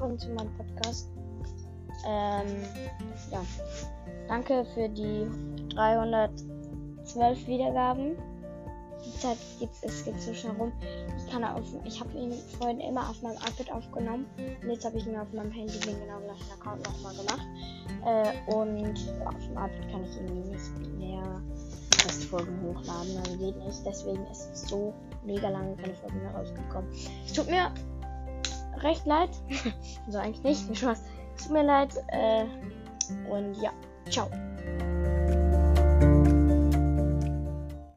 willkommen zu meinem Podcast. Ähm, ja. Danke für die 312 Wiedergaben. Die Zeit geht, es geht so schnell rum. Ich kann auf, ich habe ihn vorhin immer auf meinem iPad aufgenommen. Und jetzt habe ich ihn auf meinem Handy den genau gleichen Account nochmal gemacht. Äh, und auf dem iPad kann ich ihn nicht mehr Podcast-Folgen hochladen. Also geht nicht. Deswegen ist es so mega lange keine Folgen mehr rausgekommen. Es tut mir recht leid. also eigentlich nicht. Spaß. Es tut mir leid. Äh, und ja, ciao.